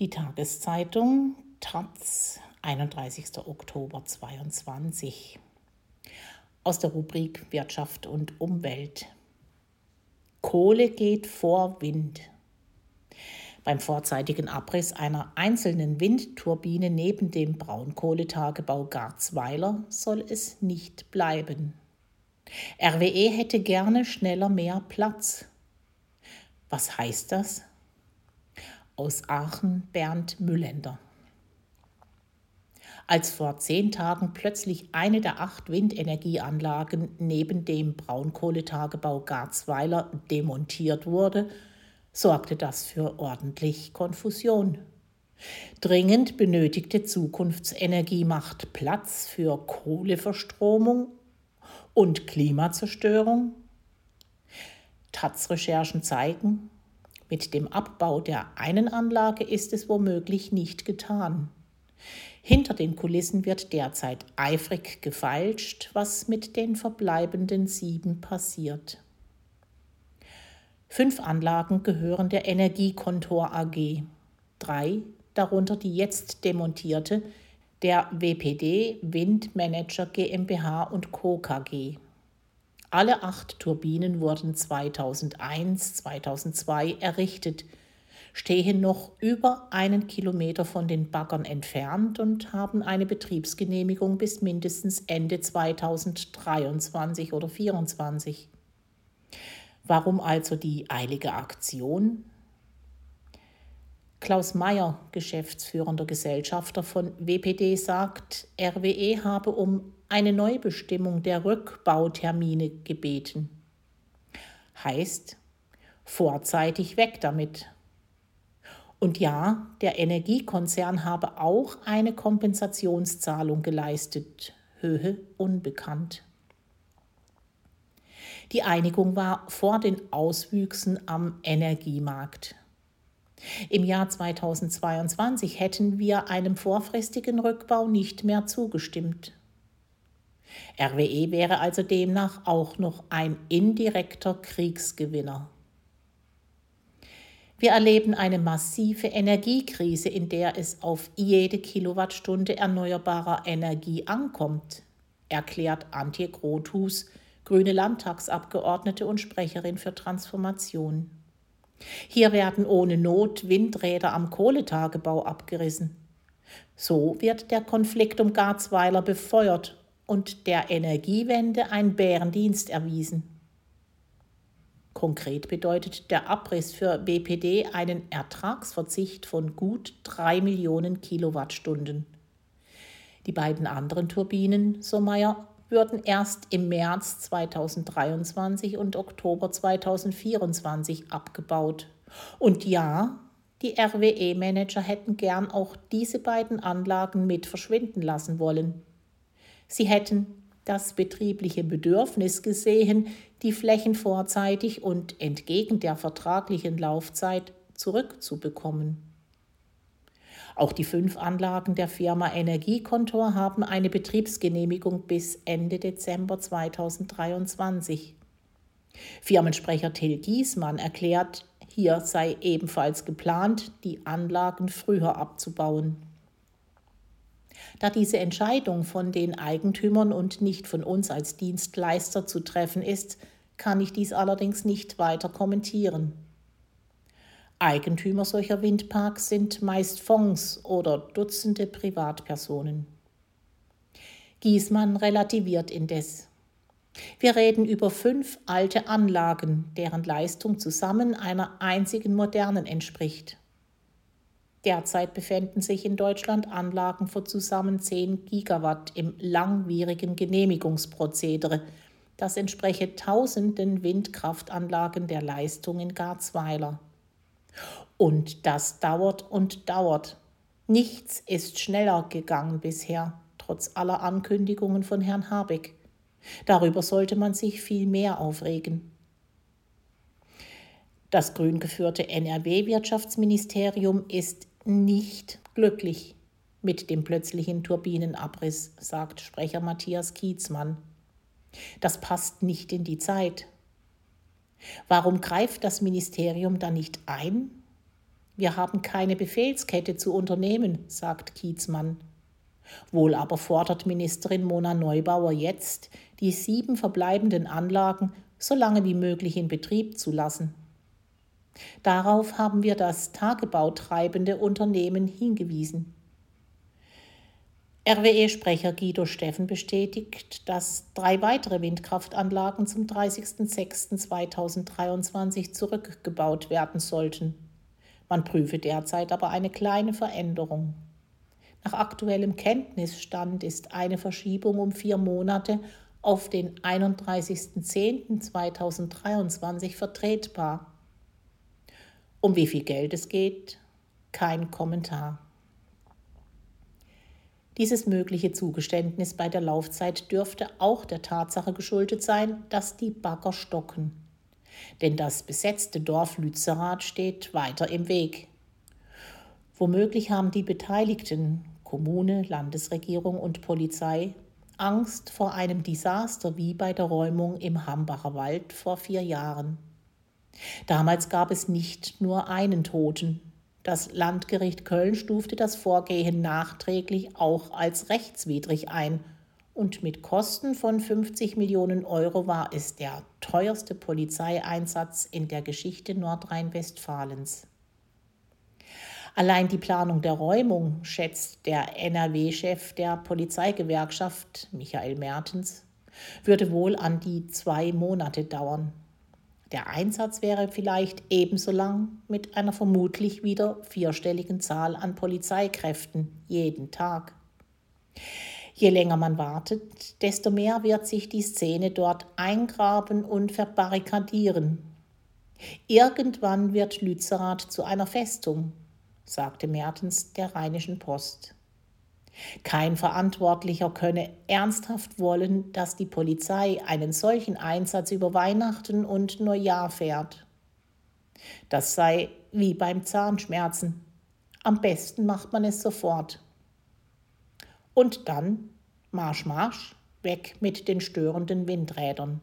Die Tageszeitung Taz, 31. Oktober 2022. Aus der Rubrik Wirtschaft und Umwelt. Kohle geht vor Wind. Beim vorzeitigen Abriss einer einzelnen Windturbine neben dem Braunkohletagebau Garzweiler soll es nicht bleiben. RWE hätte gerne schneller mehr Platz. Was heißt das? Aus Aachen Bernd Müllender. Als vor zehn Tagen plötzlich eine der acht Windenergieanlagen neben dem Braunkohletagebau Garzweiler demontiert wurde, sorgte das für ordentlich Konfusion. Dringend benötigte Zukunftsenergie macht Platz für Kohleverstromung und Klimazerstörung. Taz-Recherchen zeigen, mit dem Abbau der einen Anlage ist es womöglich nicht getan. Hinter den Kulissen wird derzeit eifrig gefeilscht, was mit den verbleibenden sieben passiert. Fünf Anlagen gehören der Energiekontor AG. Drei, darunter die jetzt demontierte, der WPD Windmanager GmbH und Co. KG. Alle acht Turbinen wurden 2001, 2002 errichtet, stehen noch über einen Kilometer von den Baggern entfernt und haben eine Betriebsgenehmigung bis mindestens Ende 2023 oder 2024. Warum also die eilige Aktion? Klaus Mayer, geschäftsführender Gesellschafter von WPD, sagt, RWE habe um eine Neubestimmung der Rückbautermine gebeten. Heißt, vorzeitig weg damit. Und ja, der Energiekonzern habe auch eine Kompensationszahlung geleistet, Höhe unbekannt. Die Einigung war vor den Auswüchsen am Energiemarkt. Im Jahr 2022 hätten wir einem vorfristigen Rückbau nicht mehr zugestimmt. RWE wäre also demnach auch noch ein indirekter Kriegsgewinner. Wir erleben eine massive Energiekrise, in der es auf jede Kilowattstunde erneuerbarer Energie ankommt, erklärt Antje Grothus, grüne Landtagsabgeordnete und Sprecherin für Transformation. Hier werden ohne Not Windräder am Kohletagebau abgerissen. So wird der Konflikt um Garzweiler befeuert und der Energiewende ein Bärendienst erwiesen. Konkret bedeutet der Abriss für BPD einen Ertragsverzicht von gut 3 Millionen Kilowattstunden. Die beiden anderen Turbinen, so Meyer, würden erst im März 2023 und Oktober 2024 abgebaut. Und ja, die RWE-Manager hätten gern auch diese beiden Anlagen mit verschwinden lassen wollen. Sie hätten das betriebliche Bedürfnis gesehen, die Flächen vorzeitig und entgegen der vertraglichen Laufzeit zurückzubekommen. Auch die fünf Anlagen der Firma Energiekontor haben eine Betriebsgenehmigung bis Ende Dezember 2023. Firmensprecher Till Giesmann erklärt, hier sei ebenfalls geplant, die Anlagen früher abzubauen. Da diese Entscheidung von den Eigentümern und nicht von uns als Dienstleister zu treffen ist, kann ich dies allerdings nicht weiter kommentieren. Eigentümer solcher Windparks sind meist Fonds oder Dutzende Privatpersonen. Giesmann relativiert indes. Wir reden über fünf alte Anlagen, deren Leistung zusammen einer einzigen modernen entspricht. Derzeit befinden sich in Deutschland Anlagen von zusammen 10 Gigawatt im langwierigen Genehmigungsprozedere. Das entspreche tausenden Windkraftanlagen der Leistung in Garzweiler. Und das dauert und dauert. Nichts ist schneller gegangen bisher, trotz aller Ankündigungen von Herrn Habeck. Darüber sollte man sich viel mehr aufregen. Das grün geführte NRW-Wirtschaftsministerium ist nicht glücklich mit dem plötzlichen Turbinenabriss, sagt Sprecher Matthias Kietzmann. Das passt nicht in die Zeit. Warum greift das Ministerium da nicht ein? Wir haben keine Befehlskette zu unternehmen, sagt Kiezmann. Wohl aber fordert Ministerin Mona Neubauer jetzt, die sieben verbleibenden Anlagen so lange wie möglich in Betrieb zu lassen. Darauf haben wir das tagebautreibende Unternehmen hingewiesen. RWE-Sprecher Guido Steffen bestätigt, dass drei weitere Windkraftanlagen zum 30.06.2023 zurückgebaut werden sollten. Man prüfe derzeit aber eine kleine Veränderung. Nach aktuellem Kenntnisstand ist eine Verschiebung um vier Monate auf den 31.10.2023 vertretbar. Um wie viel Geld es geht, kein Kommentar. Dieses mögliche Zugeständnis bei der Laufzeit dürfte auch der Tatsache geschuldet sein, dass die Bagger stocken. Denn das besetzte Dorf Lützerath steht weiter im Weg. Womöglich haben die Beteiligten, Kommune, Landesregierung und Polizei, Angst vor einem Desaster wie bei der Räumung im Hambacher Wald vor vier Jahren. Damals gab es nicht nur einen Toten, das Landgericht Köln stufte das Vorgehen nachträglich auch als rechtswidrig ein und mit Kosten von 50 Millionen Euro war es der teuerste Polizeieinsatz in der Geschichte Nordrhein-Westfalens. Allein die Planung der Räumung, schätzt der NRW-Chef der Polizeigewerkschaft Michael Mertens, würde wohl an die zwei Monate dauern. Der Einsatz wäre vielleicht ebenso lang mit einer vermutlich wieder vierstelligen Zahl an Polizeikräften jeden Tag. Je länger man wartet, desto mehr wird sich die Szene dort eingraben und verbarrikadieren. Irgendwann wird Lützerath zu einer Festung, sagte Mertens der Rheinischen Post. Kein Verantwortlicher könne ernsthaft wollen, dass die Polizei einen solchen Einsatz über Weihnachten und Neujahr fährt. Das sei wie beim Zahnschmerzen. Am besten macht man es sofort. Und dann Marsch, Marsch, weg mit den störenden Windrädern.